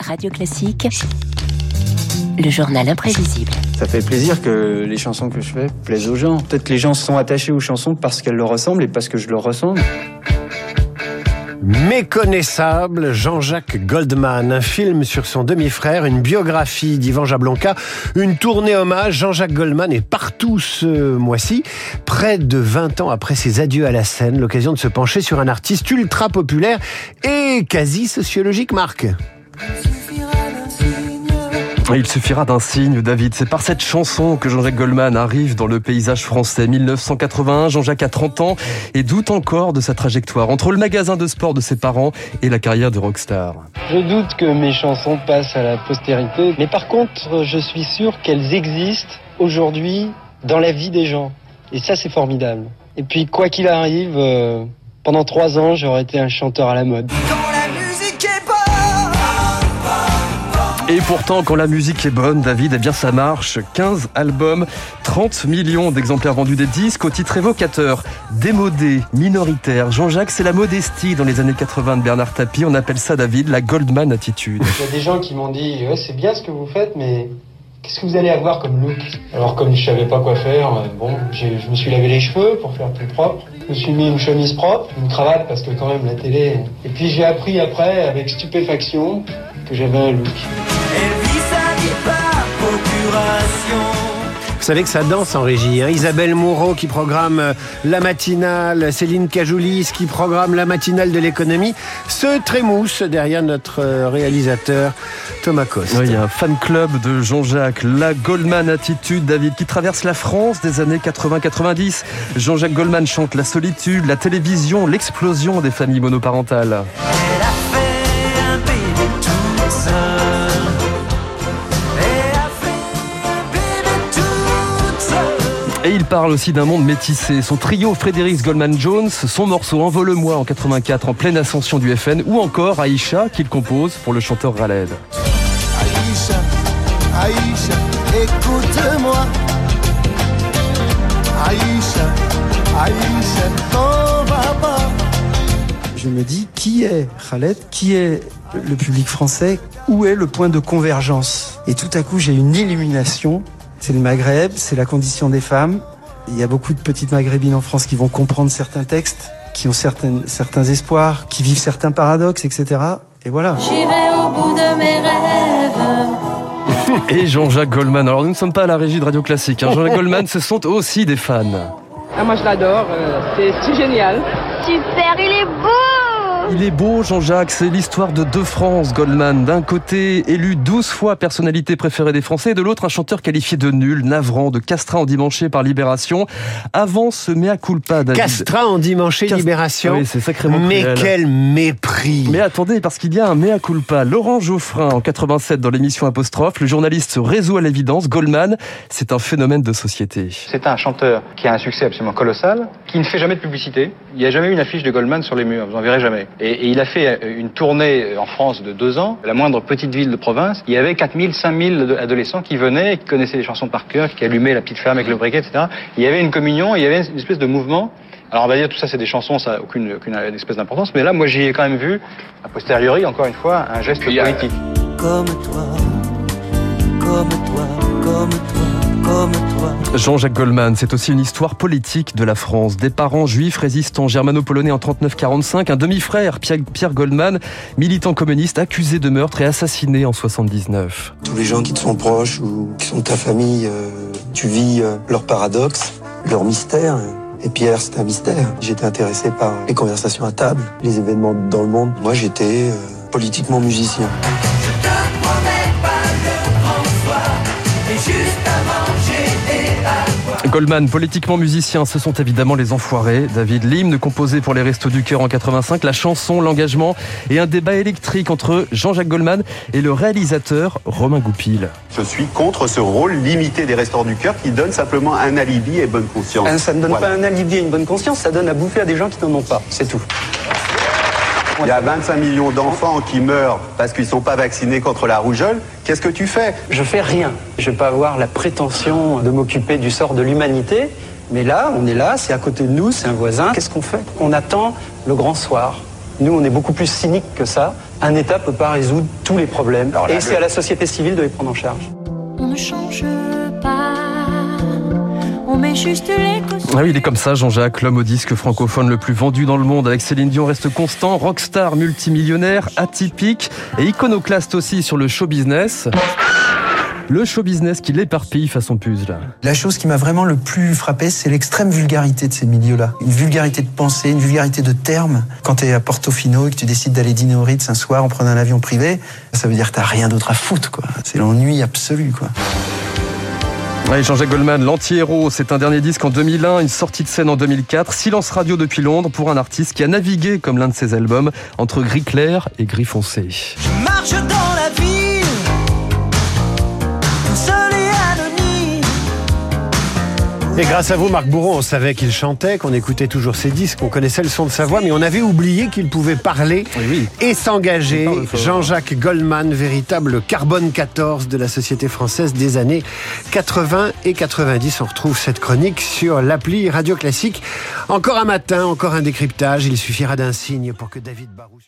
Radio Classique, le journal imprévisible. Ça fait plaisir que les chansons que je fais plaisent aux gens. Peut-être que les gens sont attachés aux chansons parce qu'elles leur ressemblent et parce que je leur ressemble. Méconnaissable, Jean-Jacques Goldman, un film sur son demi-frère, une biographie d'Ivan Jablonka, une tournée hommage. Jean-Jacques Goldman est partout ce mois-ci, près de 20 ans après ses adieux à la scène, l'occasion de se pencher sur un artiste ultra populaire et quasi sociologique, Marc. Il suffira d'un signe, David. C'est par cette chanson que Jean-Jacques Goldman arrive dans le paysage français. 1981, Jean-Jacques a 30 ans et doute encore de sa trajectoire entre le magasin de sport de ses parents et la carrière de rockstar. Je doute que mes chansons passent à la postérité, mais par contre, je suis sûr qu'elles existent aujourd'hui dans la vie des gens. Et ça, c'est formidable. Et puis, quoi qu'il arrive, euh, pendant trois ans, j'aurais été un chanteur à la mode. Et pourtant, quand la musique est bonne, David, eh bien ça marche. 15 albums, 30 millions d'exemplaires vendus des disques au titre évocateur, démodé, minoritaire. Jean-Jacques, c'est la modestie dans les années 80 de Bernard Tapie. On appelle ça, David, la Goldman attitude. Il y a des gens qui m'ont dit, ouais, c'est bien ce que vous faites, mais qu'est-ce que vous allez avoir comme look? Alors comme je savais pas quoi faire, euh, bon, je me suis lavé les cheveux pour faire plus propre. Je me suis mis une chemise propre, une cravate parce que quand même la télé. Et puis j'ai appris après avec stupéfaction que j'avais un look. Savez que ça danse en régie. Hein Isabelle Moreau qui programme euh, la matinale, Céline Cajoulis qui programme la matinale de l'économie, se trémousse derrière notre euh, réalisateur Thomas Coste. Oui, il y a un fan club de Jean-Jacques, la Goldman attitude, David, qui traverse la France des années 80-90. Jean-Jacques Goldman chante la solitude, la télévision, l'explosion des familles monoparentales. Et il parle aussi d'un monde métissé. Son trio Frédéric Goldman Jones, son morceau Envole-moi en 84 en pleine ascension du FN, ou encore Aïcha qu'il compose pour le chanteur Raled. Aïcha, Aïcha, écoute-moi. Aïcha, Aïcha, t'en vas pas. Je me dis, qui est Khaled? Qui est le public français? Où est le point de convergence? Et tout à coup, j'ai une illumination c'est le Maghreb, c'est la condition des femmes. Il y a beaucoup de petites maghrébines en France qui vont comprendre certains textes, qui ont certains, certains espoirs, qui vivent certains paradoxes, etc. Et voilà. J'irai au bout de mes rêves. Et Jean-Jacques Goldman. Alors nous ne sommes pas à la régie de Radio Classique. Hein. Jean-Jacques Goldman, ce sont aussi des fans. Ah, moi je l'adore, euh, c'est c'est génial. Super, il est beau Il est beau, Jean-Jacques. C'est l'histoire de deux France, Goldman. D'un côté, élu 12 fois personnalité préférée des Français, et de l'autre, un chanteur qualifié de nul, navrant, de castrat endimanché par Libération. Avant ce mea culpa, David. Castra en dimanche Cast- Libération. Oui, c'est sacrément Mais cruel. quel mépris. Mais attendez, parce qu'il y a un mea culpa. Laurent Geoffrin, en 87, dans l'émission Apostrophe, le journaliste se résout à l'évidence. Goldman, c'est un phénomène de société. C'est un chanteur qui a un succès absolument colossal, qui ne fait jamais de publicité. Il n'y a jamais eu une affiche de Goldman sur les murs, vous en verrez jamais. Et, et il a fait euh, une tournée en France de deux ans, la moindre petite ville de province. Il y avait 4000, 5000 adolescents qui venaient, qui connaissaient les chansons par cœur, qui allumaient la petite flamme avec le briquet, etc. Il y avait une communion, il y avait une espèce de mouvement. Alors on va dire tout ça c'est des chansons, ça n'a aucune, aucune espèce d'importance, mais là moi j'y ai quand même vu, a posteriori encore une fois, un geste politique. Comme toi, comme toi, comme toi, comme toi. Jean-Jacques Goldman, c'est aussi une histoire politique de la France. Des parents juifs résistants germano-polonais en 39-45, un demi-frère, Pierre, Pierre Goldman, militant communiste, accusé de meurtre et assassiné en 79. Tous les gens qui te sont proches ou qui sont de ta famille, euh, tu vis euh, leur paradoxe, leur mystère. Et Pierre, c'est un mystère. J'étais intéressé par les conversations à table, les événements dans le monde. Moi, j'étais euh, politiquement musicien. Goldman, politiquement musicien, ce sont évidemment les enfoirés. David l'hymne composé pour les Restos du Cœur en 85, la chanson, l'engagement et un débat électrique entre Jean-Jacques Goldman et le réalisateur Romain Goupil. Je suis contre ce rôle limité des restaurants du cœur qui donne simplement un alibi et bonne conscience. Ah, Ça ne donne Voilà. pas un alibi et une bonne conscience, ça donne à bouffer à des gens qui n'en ont pas. C'est tout. Il y a 25 millions d'enfants qui meurent parce qu'ils ne sont pas vaccinés contre la rougeole. Qu'est-ce que tu fais? Je fais rien. Je vais pas avoir la prétention de m'occuper du sort de l'humanité. Mais là, on est là, c'est à côté de nous, c'est un voisin. Qu'est-ce qu'on fait? On attend le grand soir. Nous, on est beaucoup plus cynique que ça. Un État peut pas résoudre tous les problèmes. Là, et c'est le- à la société civile de les prendre en charge. On ne change pas, juste les. Ah oui, il est comme ça, Jean-Jacques, l'homme au disque francophone le plus vendu dans le monde. Avec Céline Dion reste constant, rockstar multimillionnaire, atypique et iconoclaste aussi sur le show business. Le show business qui l'éparpille façon puzzle. La chose qui m'a vraiment le plus frappé, c'est l'extrême vulgarité de ces milieux-là. Une vulgarité de pensée, une vulgarité de termes. Quand tu es à Portofino et que tu décides d'aller dîner au Ritz un soir en prenant un avion privé, ça veut dire que t'as rien d'autre à foutre, quoi. C'est l'ennui absolu, quoi. Jean-Jacques Goldman, l'anti-héros, c'est un dernier disque en 2001, une sortie de scène en 2004, silence radio depuis Londres pour un artiste qui a navigué, comme l'un de ses albums, entre gris clair et gris foncé. Et grâce à vous, Marc Bourreau, on savait qu'il chantait, qu'on écoutait toujours ses disques, qu'on connaissait le son de sa voix, mais on avait oublié qu'il pouvait parler Oui, oui. et s'engager. Jean-Jacques Goldman, véritable carbone 14 de la société française des années 80 et 90. On retrouve cette chronique sur l'appli Radio Classique. Encore un matin, encore un décryptage. Il suffira d'un signe pour que David Barou...